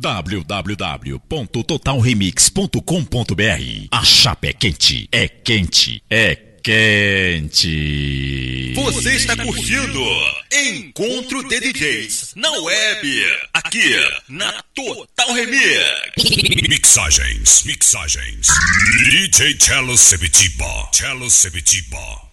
www.totalremix.com.br A chapa é quente, é quente, é quente. Você está curtindo Encontro de DJs na web, aqui na Total Remix. Mixagens, mixagens. DJ Cello Sebitiba, Cello Sebitiba.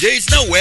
Encontro de DJs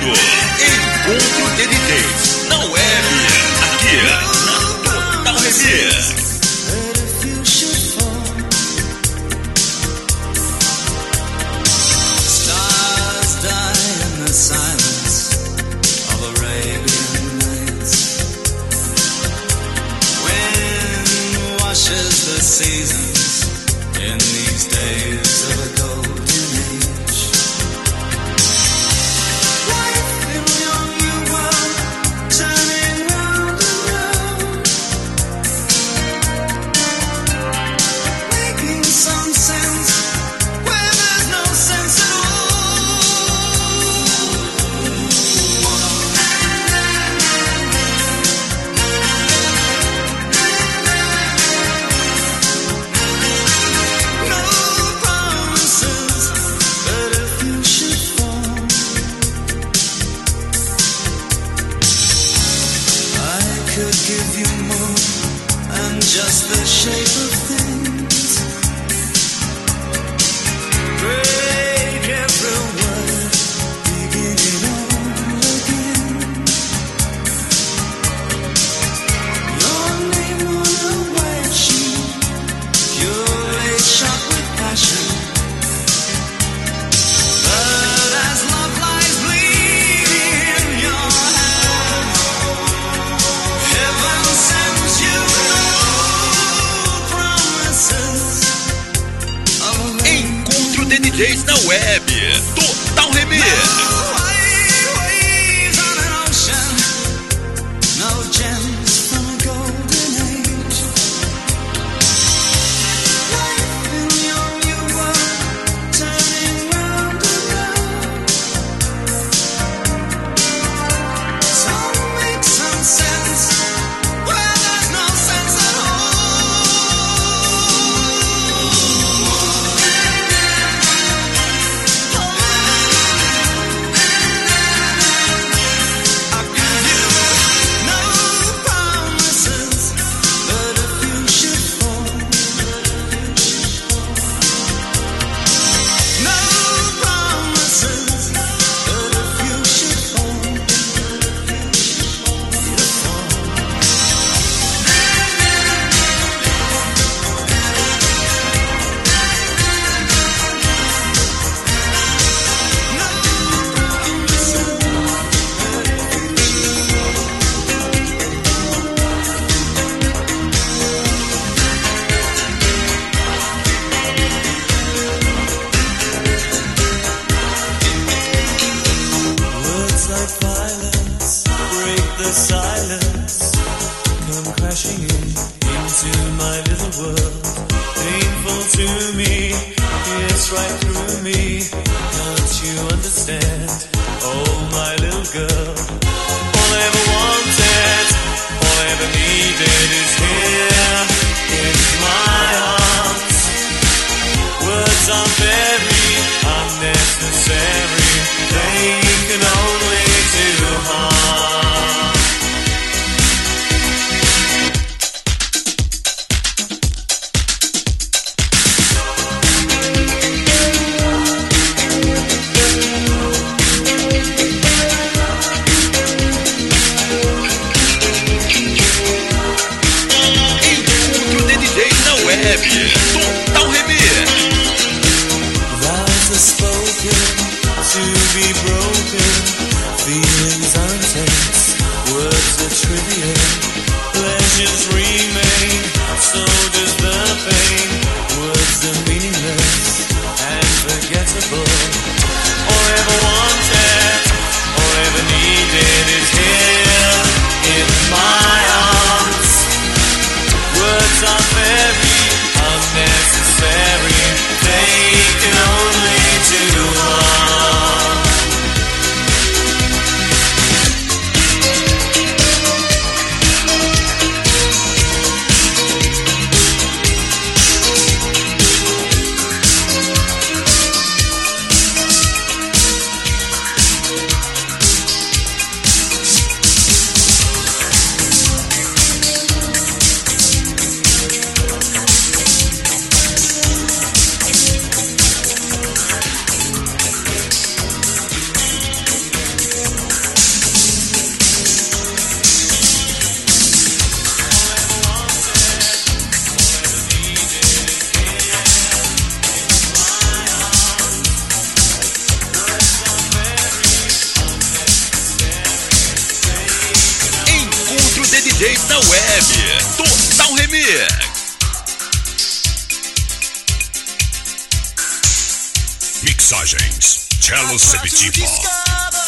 Good. Na web. Total Remix. Mixagens. Cello Sepetiba.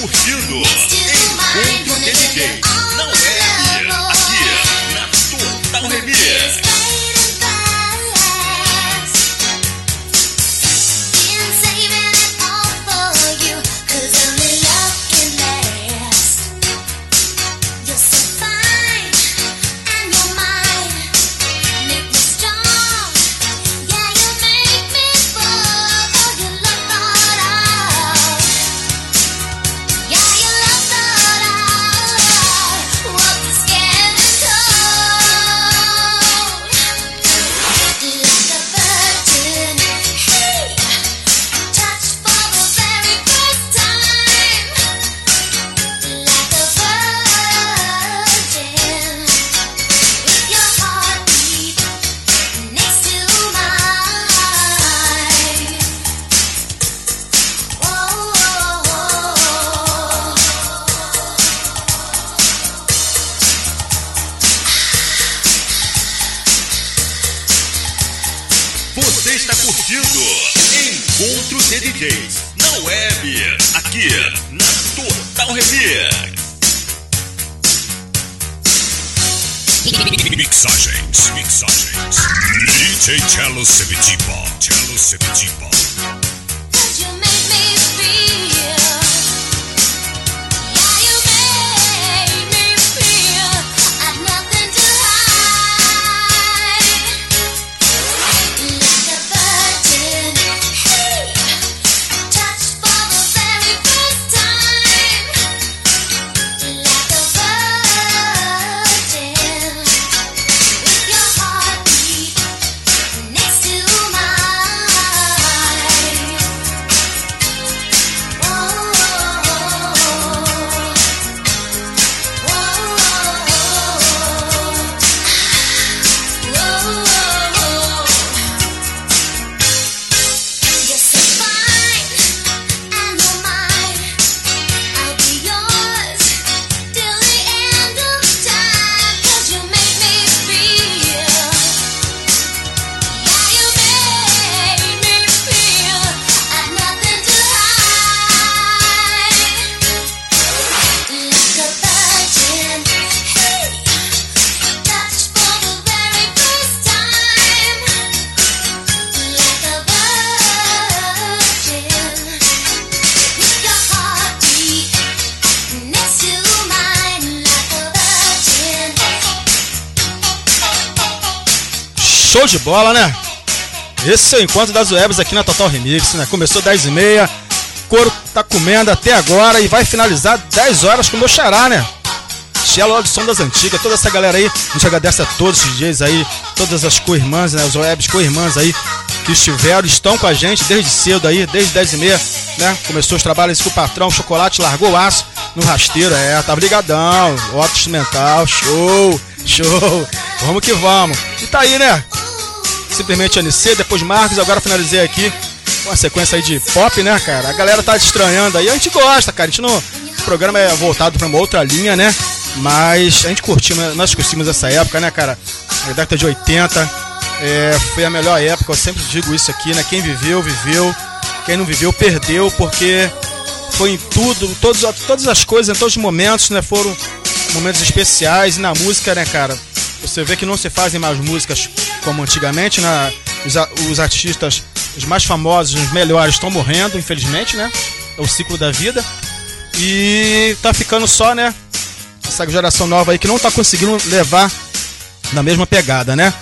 curtindo Encontro DJ. DJs na web, aqui na Total Remix. Mixagens, mixagens. DJ Cello Sepetiba, Cello Sepetiba. Show de bola, né? Esse é o encontro das webs aqui na Total Remix, né? Começou 10 e meia, couro tá comendo até agora e vai finalizar 10 horas com o meu xará, né? Lá do Som das Antigas, toda essa galera aí, a gente agradece a todos os DJs aí, todas as co-irmãs, né? As webs co-irmãs aí que estiveram, estão com a gente desde cedo aí, desde 10 e meia, né? Começou os trabalhos com o patrão, chocolate largou o aço no rasteiro, é, tá brigadão, ótimo instrumental, show, show, vamos que vamos. E tá aí, né? Simplesmente NC, depois Marcos, agora finalizei aqui com uma sequência aí de pop, né, cara? A galera tá estranhando aí, a gente gosta, cara. A gente não. O programa é voltado pra uma outra linha, né? Mas a gente curtiu, né? nós curtimos essa época, né, cara? A década de 80 é, foi a melhor época, eu sempre digo isso aqui, né? Quem viveu, viveu. Quem não viveu, perdeu, porque foi em tudo, todos, todas as coisas, em todos os momentos, né? Foram momentos especiais e na música, né, cara? Você vê que não se fazem mais músicas como antigamente, né? Os, os artistas, os mais famosos, os melhores estão morrendo, infelizmente, né? É o ciclo da vida. E tá ficando só, né? Essa geração nova aí que não tá conseguindo levar na mesma pegada, né?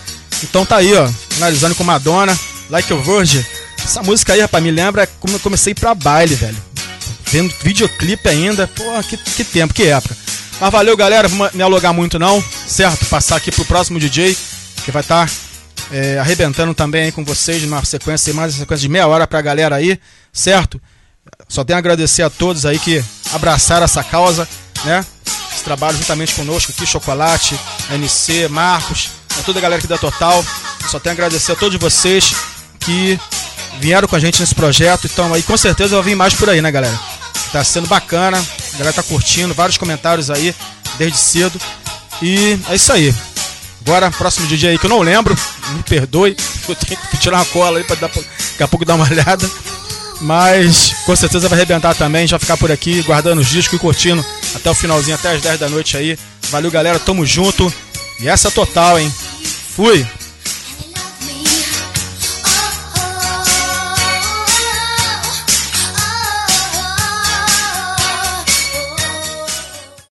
Então tá aí, ó, analisando com Madonna, Like a Virgin. Essa música aí, rapaz, me lembra como eu comecei pra baile, velho. Vendo videoclipe ainda, pô, que, que tempo, que época. Mas valeu, galera, vou me alugar muito não, certo? Passar aqui pro próximo DJ, que vai estar arrebentando também com vocês numa sequência, mais uma sequência de meia hora pra galera aí, certo? Só tenho a agradecer a todos aí que abraçaram essa causa, né? Esse trabalho juntamente conosco aqui, Chocolate, NC, Marcos, a toda a galera aqui da Total. Só tenho a agradecer a todos vocês que vieram com a gente nesse projeto. Então aí com certeza eu vou vir mais por aí, né, galera? Tá sendo bacana, a galera tá curtindo, vários comentários aí desde cedo. E é isso aí. Agora, próximo DJ aí que eu não lembro, me perdoe, eu tenho que tirar uma cola aí pra dar, daqui a pouco dar uma olhada. Mas com certeza vai arrebentar também. Já ficar por aqui, guardando os discos e curtindo até o finalzinho, até as 10 da noite aí. Valeu, galera. Tamo junto. E essa é total, hein? Fui!